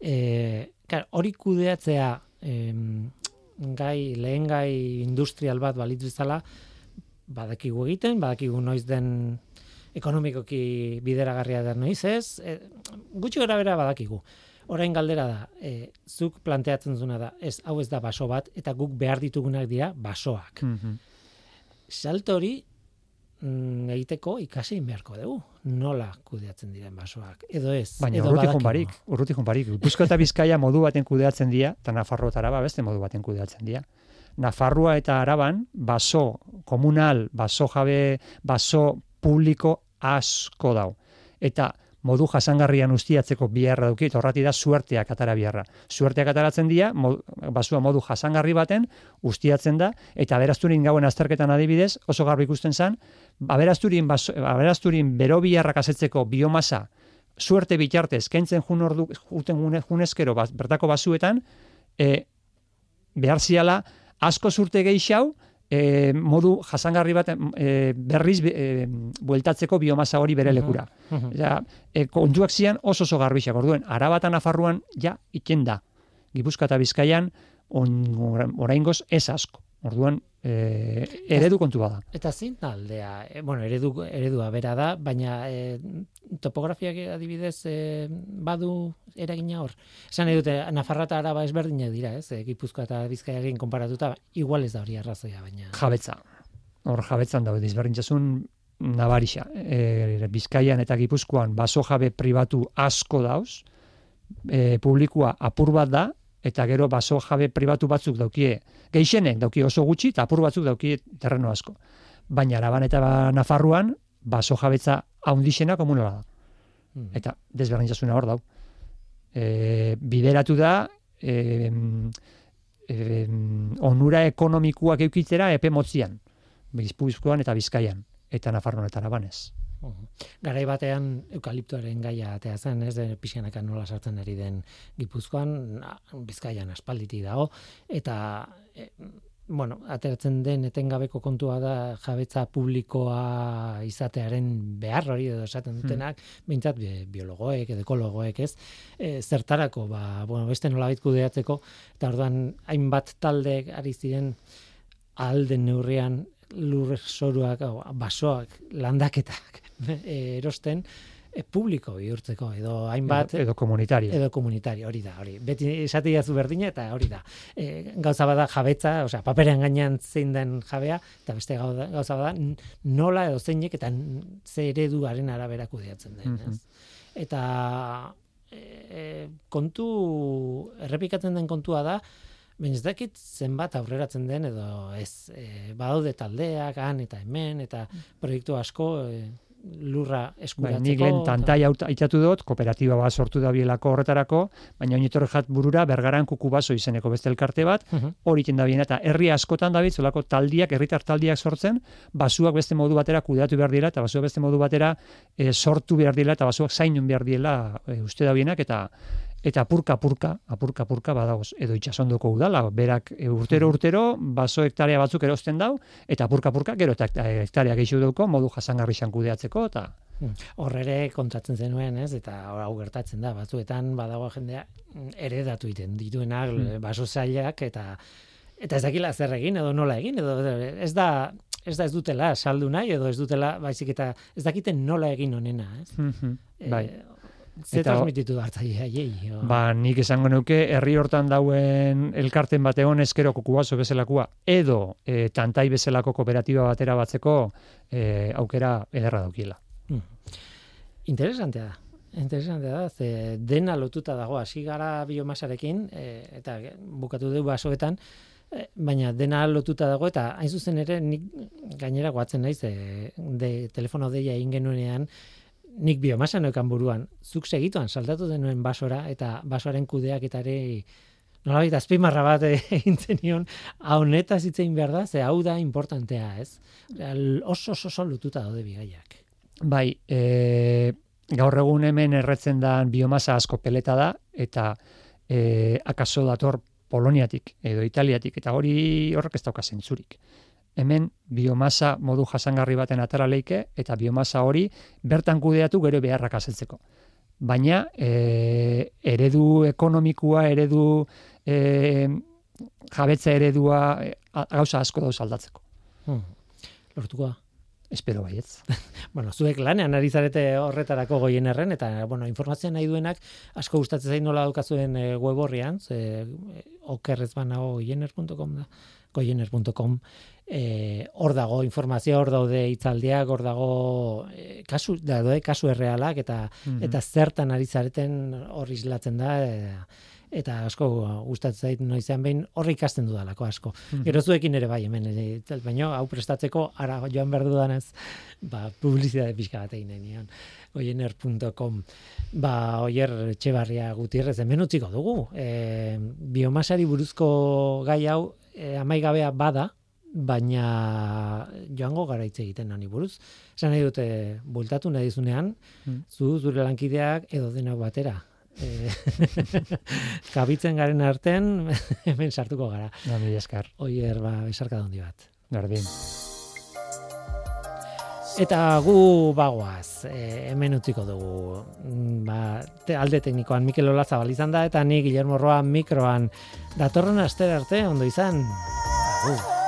Eh, klar, hori kudeatzea em, gai lehen gai industrial bat balitz bezala badakigu egiten, badakigu noiz den ekonomikoki bideragarria da noiz ez, e, gutxi gara bera badakigu. Orain galdera da, e, zuk planteatzen zuna da, ez hau ez da baso bat, eta guk behar ditugunak dira basoak. Mhm. Salto hori mm, egiteko ikasi beharko dugu. Nola kudeatzen diren basoak. Edo ez. Baina edo urruti badakigu. barik, urruti barik. Gipuzkoa eta Bizkaia modu baten kudeatzen dira, eta Nafarroa eta Araba beste modu baten kudeatzen dira. Nafarroa eta Araban baso komunal, baso jabe, baso publiko asko dau. Eta modu jasangarrian ustiatzeko biharra duki, eta horrati da suerteak atara biharra. Suerteak ataratzen dira, mod, basua modu jasangarri baten ustiatzen da, eta aberasturin gauen azterketan adibidez, oso garbi ikusten zen, aberasturin, baso, aberasturin bero biharrak asetzeko biomasa suerte bitartez, kentzen jun ordu, juten june- junezkero bertako basuetan, e, behar ziala asko zurte geixau, e, modu jasangarri bat e, berriz e, bueltatzeko biomasa hori bere lekura. Mhm. Ja, e, kontuak zian oso oso garbixak. Orduen, Arabatan Nafarroan ja iken da. Gipuzkoa eta Bizkaian on, oraingoz ez asko. Orduan, e, eredu kontu bada. Eta zein da aldea, e, bueno, eredu, eredua bera da, baina e, topografiak adibidez e, badu eragina hor. Esan nahi dute, Nafarra eta Araba ezberdinak dira, ez? Gipuzkoa eta Bizkaiarekin konparatuta, igual ez da hori arrazoia, baina... Jabetza. Hor jabetzan daude disberdintzasun nabarixa. E, Bizkaian eta Gipuzkoan baso jabe pribatu asko dauz, e, publikoa apur bat da, eta gero baso jabe pribatu batzuk daukie, geixenek daukie oso gutxi, eta apur batzuk daukie terreno asko. Baina Araban eta Nafarruan, baso jabetza haundixena komunala da. Mhm. Eta desberdintasuna hor dau. E, bideratu da, e, e, onura ekonomikoak eukitzera epe motzian. Gipuzkoan eta Bizkaian eta Nafarroan eta Arabanez. Garai batean eukaliptoaren gaia atea zen, ez? De pixkanaka nola sartzen ari den Gipuzkoan, Bizkaian aspalditi dago. Eta e, bueno, ateratzen den etengabeko kontua da jabetza publikoa izatearen behar hori edo esaten dutenak, behintzat bi- biologoek edo ekologoek, ez? E, zertarako ba, bueno, beste nolabait kudeatzeko eta orduan hainbat talde ari ziren alden neurrian lur soruak, basoak, landaketak erosten e, publiko bihurtzeko edo hainbat edo, edo komunitario. edo komunitario, hori da, hori. Beti esate jazu berdina eta hori da. E, gauza bada jabetza, osea, paperean gainean zein den jabea, eta beste gauza, bada nola edo zeinek eta ze ereduaren arabera kudeatzen den. Mhm. ez? Eta e, kontu, errepikatzen den kontua da, Baina ez dakit zenbat aurreratzen den edo ez. E, badaude taldeak, han eta hemen, eta proiektu asko e, lurra Bai, eskuratzeko. nik lehen tantai aitatu dut, kooperatiba bat sortu da bielako horretarako, baina oinitorre jat burura bergaran kuku baso izeneko beste elkarte bat, Mhm. hori iten da biena, eta herri askotan da zolako taldiak, herritar taldiak sortzen, basuak beste modu batera kudeatu behar dira, eta basuak beste modu batera eh, sortu behar dira, eta basuak zainun behar diela e, uste da bienak, eta eta apurka apurka, apurka apurka badagoz, edo itxasondoko udala, berak e, urtero urtero, baso hektarea batzuk erosten dau, eta apurka apurka, gero eta hektarea gehiago dauko, modu jasangarri kudeatzeko, eta Hor ere kontratzen zenuen, ez? Eta hau gertatzen da, batzuetan badago jendea mm, eredatu iten dituenak Hmm. baso zailak eta eta ez dakila zer egin edo nola egin edo ez da ez da ez dutela saldu nahi edo ez dutela baizik eta ez dakiten nola egin onena, ez? bai. E, ze Eta- transmititu hartzaile haiei. Ba, nik esango nuke herri hortan dauen elkarten bat egon eskero kukubazo bezalakoa edo e, tantai bezalako kooperatiba batera batzeko e, aukera ederra daukiela. Mm. Interesantea da. Interesantea da, ze dena lotuta dago, hasi gara biomasarekin, e, eta bukatu dugu basoetan, e, baina dena lotuta dago, eta hain zuzen ere, nik gainera guatzen naiz, e, de telefono deia egin genuenean, nik biomasa neukan buruan, zuk segituan saltatu denuen basora, eta basoaren kudeaketare nolabait azpimarra bat <laughs> egin zenion, hau neta zitzein behar da, ze hau da importantea, ez? Oso oso oso lotuta daude bigaiak. Bai, e, gaur egun hemen erretzen da biomasa asko peleta da, eta e, akaso dator Poloniatik edo Italiatik, eta hori horrek ez dauka zentzurik. Hemen biomasa modu jasangarri baten atara leike, eta biomasa hori bertan kudeatu gero beharrak azeltzeko. Baina e, eredu ekonomikua, eredu e, jabetza eredua e, gauza asko dauz aldatzeko. Hmm. Lortuko da. Espero baietz. <laughs> bueno, zuek lanean ari zarete horretarako goien erren, eta, bueno, informazioa nahi duenak, asko gustatzen zain nola daukazuen e, web horrian, ze, e, okerrez banago goiener.com da, goiener.com, e, hor dago informazioa, hor daude hitzaldiak, hor dago e, kasu, daude kasu errealak, eta, mm eta zertan ari zareten hor islatzen da, e, eta asko gustatzen zait noizean behin horri ikasten dudalako asko. Mm Gero zuekin ere bai hemen ere baino hau prestatzeko ara joan behar dudanez ba publizitate pixka bat egin nion. Oiener.com ba oier etxebarria gutierrez hemen utziko dugu. E, biomasari buruzko gai hau e, amaigabea bada baina joango gara hitz egiten nani buruz. Esan nahi dute, bultatu nahi dizunean, mm. zu, zure lankideak, edo dena batera, Eh, <laughs> kabitzen garen arten <laughs> hemen sartuko gara. Da mi eskar. Oier ba esarka dondi bat. Gardin. Eta gu bagoaz, e, hemen utziko dugu. Mm, ba, te, alde teknikoan Mikel Olaza izan da eta ni Guillermo Roa mikroan datorren aster arte ondo izan. Agur.